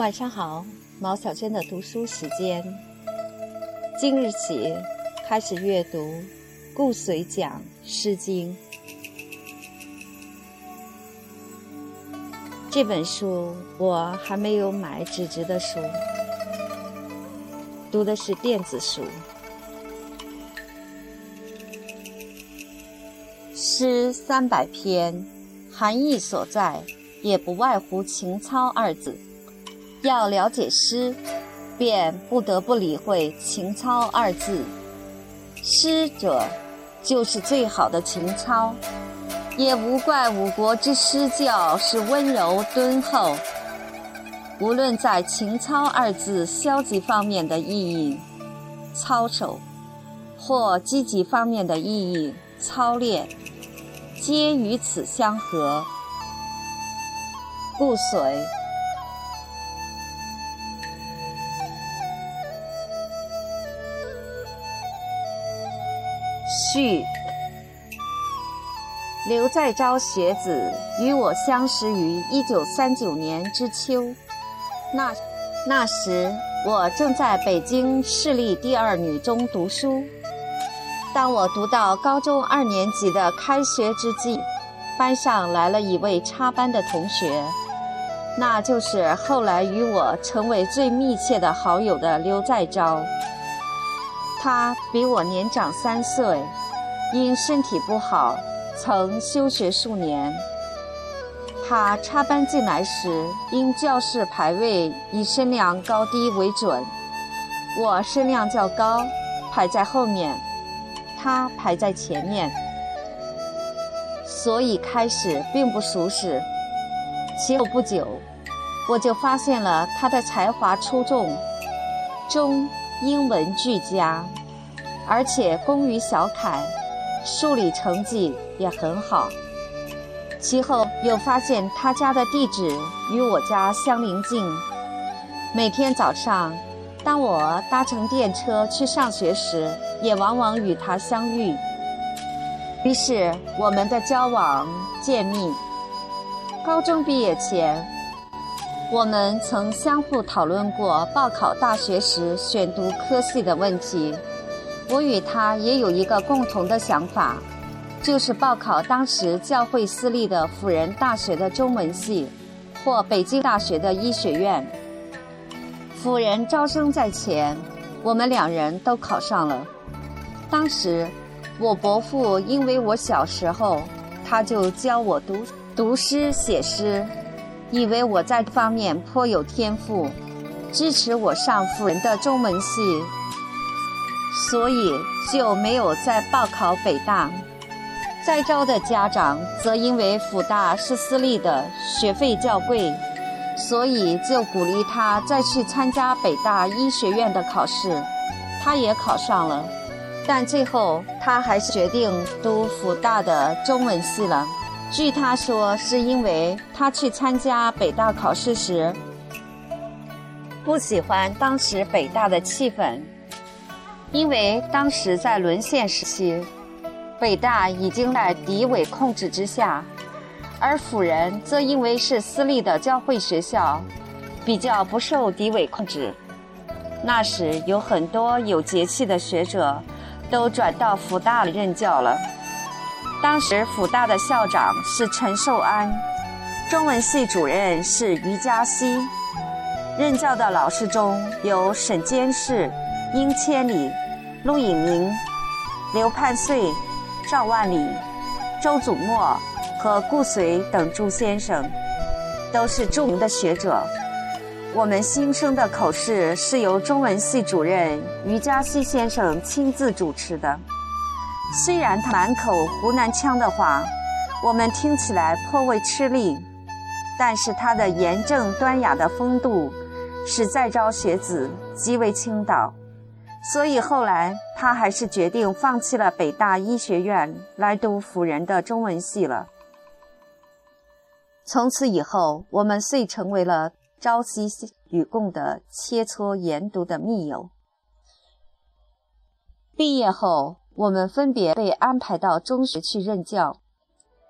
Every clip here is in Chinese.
晚上好，毛小娟的读书时间。今日起开始阅读《顾随讲诗经》这本书，我还没有买纸质的书，读的是电子书。诗三百篇，含义所在，也不外乎情操二字。要了解诗，便不得不理会“情操”二字。诗者，就是最好的情操，也无怪五国之诗教是温柔敦厚。无论在“情操”二字消极方面的意义，操守，或积极方面的意义，操练，皆与此相合。不随。序：刘在昭学子与我相识于一九三九年之秋，那那时我正在北京市立第二女中读书。当我读到高中二年级的开学之际，班上来了一位插班的同学，那就是后来与我成为最密切的好友的刘在昭。他比我年长三岁。因身体不好，曾休学数年。他插班进来时，因教室排位以身量高低为准，我身量较高，排在后面，他排在前面，所以开始并不熟识。其后不久，我就发现了他的才华出众，中英文俱佳，而且工于小楷。数理成绩也很好。其后又发现他家的地址与我家相邻近，每天早上，当我搭乘电车去上学时，也往往与他相遇。于是我们的交往渐密。高中毕业前，我们曾相互讨论过报考大学时选读科系的问题。我与他也有一个共同的想法，就是报考当时教会私立的辅仁大学的中文系，或北京大学的医学院。辅仁招生在前，我们两人都考上了。当时，我伯父因为我小时候，他就教我读读诗写诗，以为我在这方面颇有天赋，支持我上辅仁的中文系。所以就没有再报考北大。在招的家长则因为辅大是私立的，学费较贵，所以就鼓励他再去参加北大医学院的考试。他也考上了，但最后他还是决定读辅大的中文系了。据他说，是因为他去参加北大考试时不喜欢当时北大的气氛。因为当时在沦陷时期，北大已经在敌伪控制之下，而辅仁则因为是私立的教会学校，比较不受敌伪控制。那时有很多有节气的学者，都转到辅大任教了。当时辅大的校长是陈寿安，中文系主任是余嘉熙，任教的老师中有沈监士。殷千里、陆隐明、刘盼岁、赵万里、周祖墨和顾随等诸先生，都是著名的学者。我们新生的口试是由中文系主任余嘉熙先生亲自主持的。虽然他满口湖南腔的话，我们听起来颇为吃力，但是他的严正端雅的风度，使在招学子极为倾倒。所以后来他还是决定放弃了北大医学院，来读辅仁的中文系了。从此以后，我们遂成为了朝夕与共的切磋研读的密友。毕业后，我们分别被安排到中学去任教。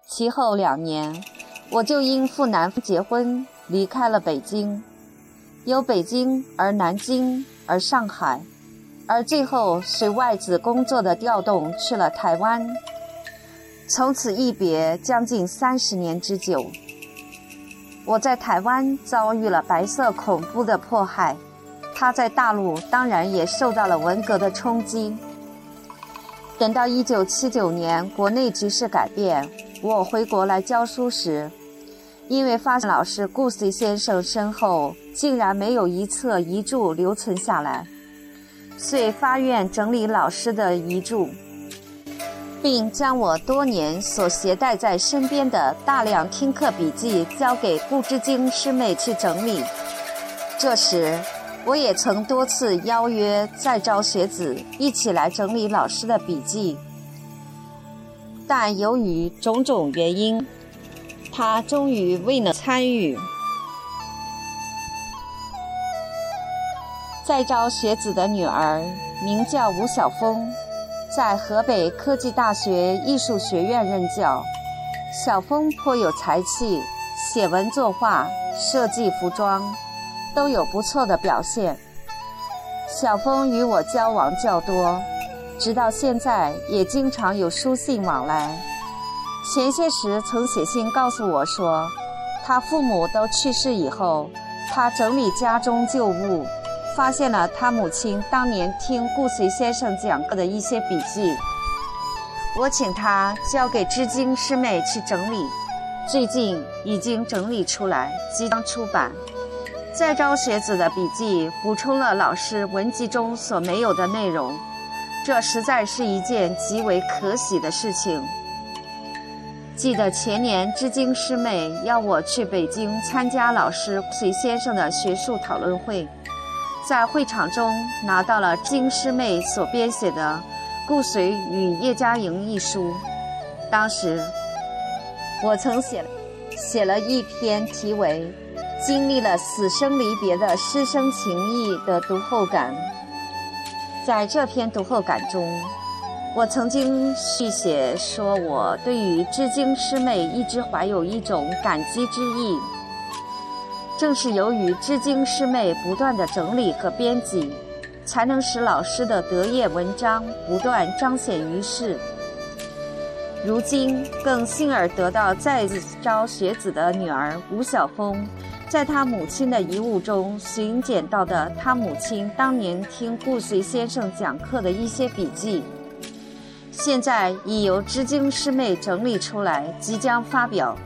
其后两年，我就因赴南方结婚离开了北京。由北京而南京而上海，而最后随外子工作的调动去了台湾。从此一别将近三十年之久。我在台湾遭遇了白色恐怖的迫害，他在大陆当然也受到了文革的冲击。等到一九七九年国内局势改变，我回国来教书时，因为发现老师顾随先生身后竟然没有一册遗著留存下来，遂发愿整理老师的遗著，并将我多年所携带在身边的大量听课笔记交给顾之京师妹去整理。这时。我也曾多次邀约在招学子一起来整理老师的笔记，但由于种种原因，他终于未能参与。在招学子的女儿名叫吴晓峰，在河北科技大学艺术学院任教。小峰颇有才气，写文作画，设计服装。都有不错的表现。小峰与我交往较多，直到现在也经常有书信往来。前些时曾写信告诉我说，他父母都去世以后，他整理家中旧物，发现了他母亲当年听顾随先生讲课的一些笔记。我请他交给知京师妹去整理，最近已经整理出来，即将出版。再招学子的笔记补充了老师文集中所没有的内容，这实在是一件极为可喜的事情。记得前年知京师妹要我去北京参加老师隋先生的学术讨论会，在会场中拿到了京师妹所编写的《顾随与叶嘉莹》一书，当时我曾写写了一篇题为。经历了死生离别的师生情谊的读后感，在这篇读后感中，我曾经续写说，我对于知京师妹一直怀有一种感激之意。正是由于知京师妹不断的整理和编辑，才能使老师的得业文章不断彰显于世。如今更幸而得到再招学子的女儿吴晓峰。在他母亲的遗物中寻捡到的，他母亲当年听顾随先生讲课的一些笔记，现在已由知京师妹整理出来，即将发表，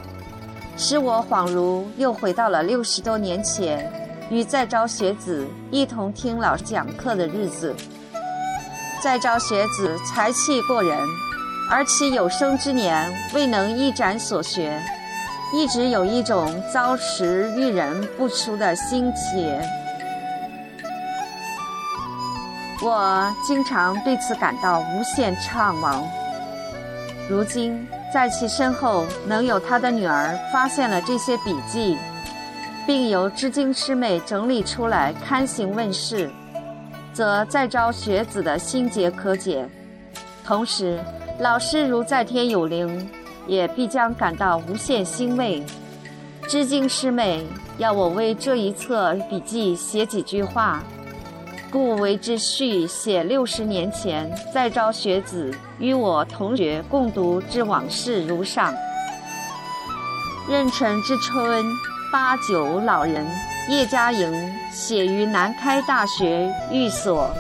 使我恍如又回到了六十多年前，与在招学子一同听老师讲课的日子。在招学子才气过人，而其有生之年未能一展所学。一直有一种遭时遇人不淑的心结，我经常对此感到无限怅惘。如今在其身后能有他的女儿发现了这些笔记，并由知经师妹整理出来刊行问世，则再招学子的心结可解。同时，老师如在天有灵。也必将感到无限欣慰。知京师妹要我为这一册笔记写几句话，故为之序写六十年前再招学子与我同学共读之往事如上。壬辰之春，八九老人叶嘉莹写于南开大学寓所。